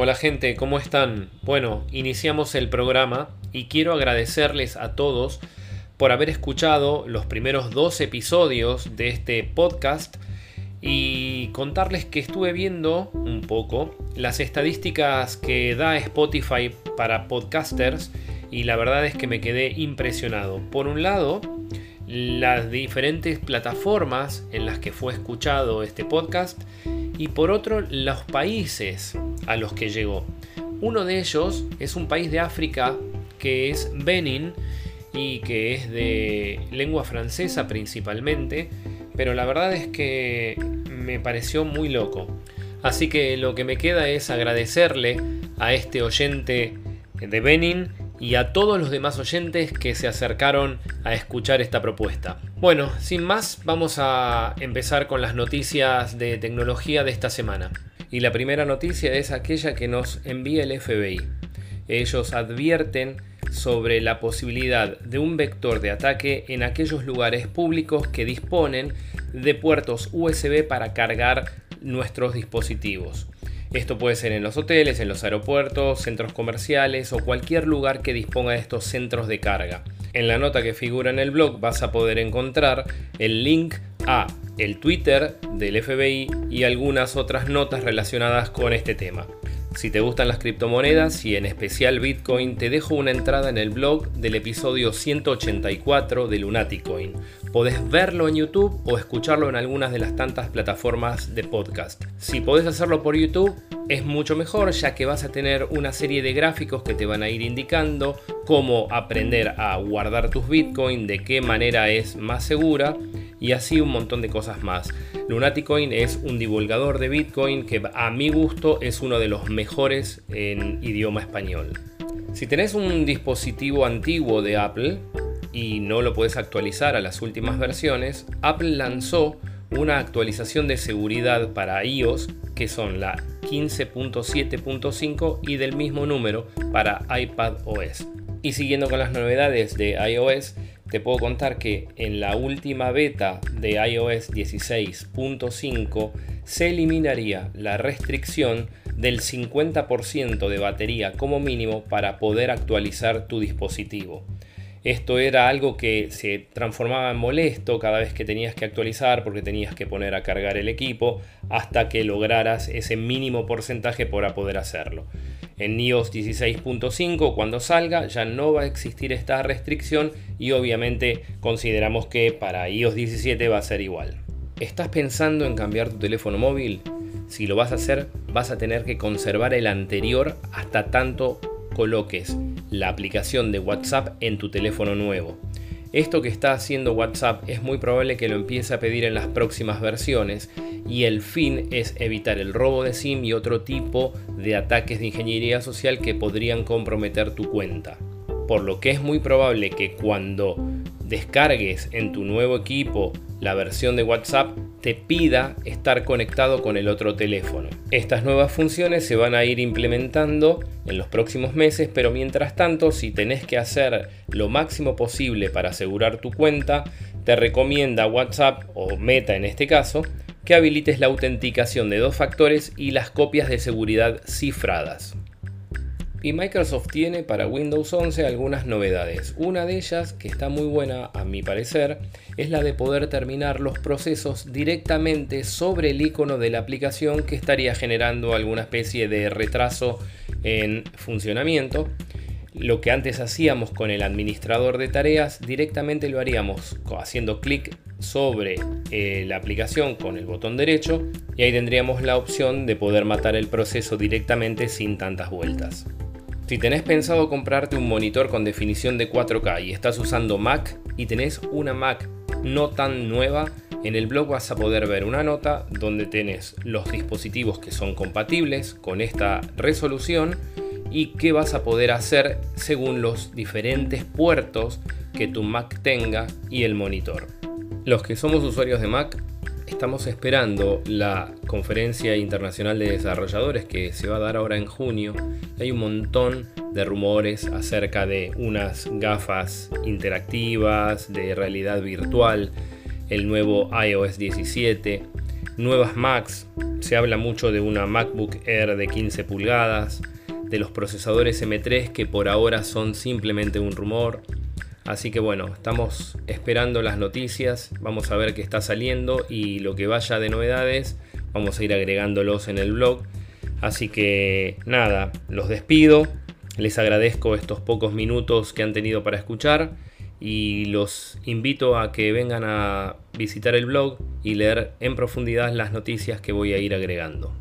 Hola gente, ¿cómo están? Bueno, iniciamos el programa y quiero agradecerles a todos por haber escuchado los primeros dos episodios de este podcast y contarles que estuve viendo un poco las estadísticas que da Spotify para podcasters y la verdad es que me quedé impresionado. Por un lado, las diferentes plataformas en las que fue escuchado este podcast y por otro los países a los que llegó. Uno de ellos es un país de África que es Benin y que es de lengua francesa principalmente, pero la verdad es que me pareció muy loco. Así que lo que me queda es agradecerle a este oyente de Benin y a todos los demás oyentes que se acercaron a escuchar esta propuesta. Bueno, sin más, vamos a empezar con las noticias de tecnología de esta semana. Y la primera noticia es aquella que nos envía el FBI. Ellos advierten sobre la posibilidad de un vector de ataque en aquellos lugares públicos que disponen de puertos USB para cargar nuestros dispositivos. Esto puede ser en los hoteles, en los aeropuertos, centros comerciales o cualquier lugar que disponga de estos centros de carga. En la nota que figura en el blog vas a poder encontrar el link a el Twitter del FBI y algunas otras notas relacionadas con este tema. Si te gustan las criptomonedas y en especial Bitcoin, te dejo una entrada en el blog del episodio 184 de Lunaticoin. Podés verlo en YouTube o escucharlo en algunas de las tantas plataformas de podcast. Si podés hacerlo por YouTube, es mucho mejor ya que vas a tener una serie de gráficos que te van a ir indicando cómo aprender a guardar tus Bitcoin, de qué manera es más segura y así un montón de cosas más. Lunaticoin es un divulgador de Bitcoin que a mi gusto es uno de los mejores en idioma español. Si tenés un dispositivo antiguo de Apple y no lo puedes actualizar a las últimas versiones, Apple lanzó una actualización de seguridad para iOS que son la 15.7.5 y del mismo número para iPad OS. Y siguiendo con las novedades de iOS, te puedo contar que en la última beta de iOS 16.5 se eliminaría la restricción del 50% de batería como mínimo para poder actualizar tu dispositivo. Esto era algo que se transformaba en molesto cada vez que tenías que actualizar porque tenías que poner a cargar el equipo hasta que lograras ese mínimo porcentaje para poder hacerlo. En iOS 16.5 cuando salga ya no va a existir esta restricción y obviamente consideramos que para iOS 17 va a ser igual. ¿Estás pensando en cambiar tu teléfono móvil? Si lo vas a hacer, vas a tener que conservar el anterior hasta tanto coloques la aplicación de WhatsApp en tu teléfono nuevo. Esto que está haciendo WhatsApp es muy probable que lo empiece a pedir en las próximas versiones y el fin es evitar el robo de SIM y otro tipo de ataques de ingeniería social que podrían comprometer tu cuenta. Por lo que es muy probable que cuando descargues en tu nuevo equipo la versión de WhatsApp te pida estar conectado con el otro teléfono. Estas nuevas funciones se van a ir implementando en los próximos meses, pero mientras tanto, si tenés que hacer lo máximo posible para asegurar tu cuenta, te recomienda WhatsApp o Meta en este caso, que habilites la autenticación de dos factores y las copias de seguridad cifradas. Y Microsoft tiene para Windows 11 algunas novedades. Una de ellas, que está muy buena a mi parecer, es la de poder terminar los procesos directamente sobre el icono de la aplicación que estaría generando alguna especie de retraso en funcionamiento. Lo que antes hacíamos con el administrador de tareas, directamente lo haríamos haciendo clic sobre eh, la aplicación con el botón derecho y ahí tendríamos la opción de poder matar el proceso directamente sin tantas vueltas. Si tenés pensado comprarte un monitor con definición de 4K y estás usando Mac y tenés una Mac no tan nueva, en el blog vas a poder ver una nota donde tenés los dispositivos que son compatibles con esta resolución y qué vas a poder hacer según los diferentes puertos que tu Mac tenga y el monitor. Los que somos usuarios de Mac estamos esperando la conferencia internacional de desarrolladores que se va a dar ahora en junio. Hay un montón de rumores acerca de unas gafas interactivas, de realidad virtual, el nuevo iOS 17. nuevas Macs, se habla mucho de una MacBook Air de 15 pulgadas, de los procesadores M3 que por ahora son simplemente un rumor. Así que bueno, estamos esperando las noticias, vamos a ver qué está saliendo y lo que vaya de novedades vamos a ir agregándolos en el blog. Así que nada, los despido, les agradezco estos pocos minutos que han tenido para escuchar y los invito a que vengan a visitar el blog y leer en profundidad las noticias que voy a ir agregando.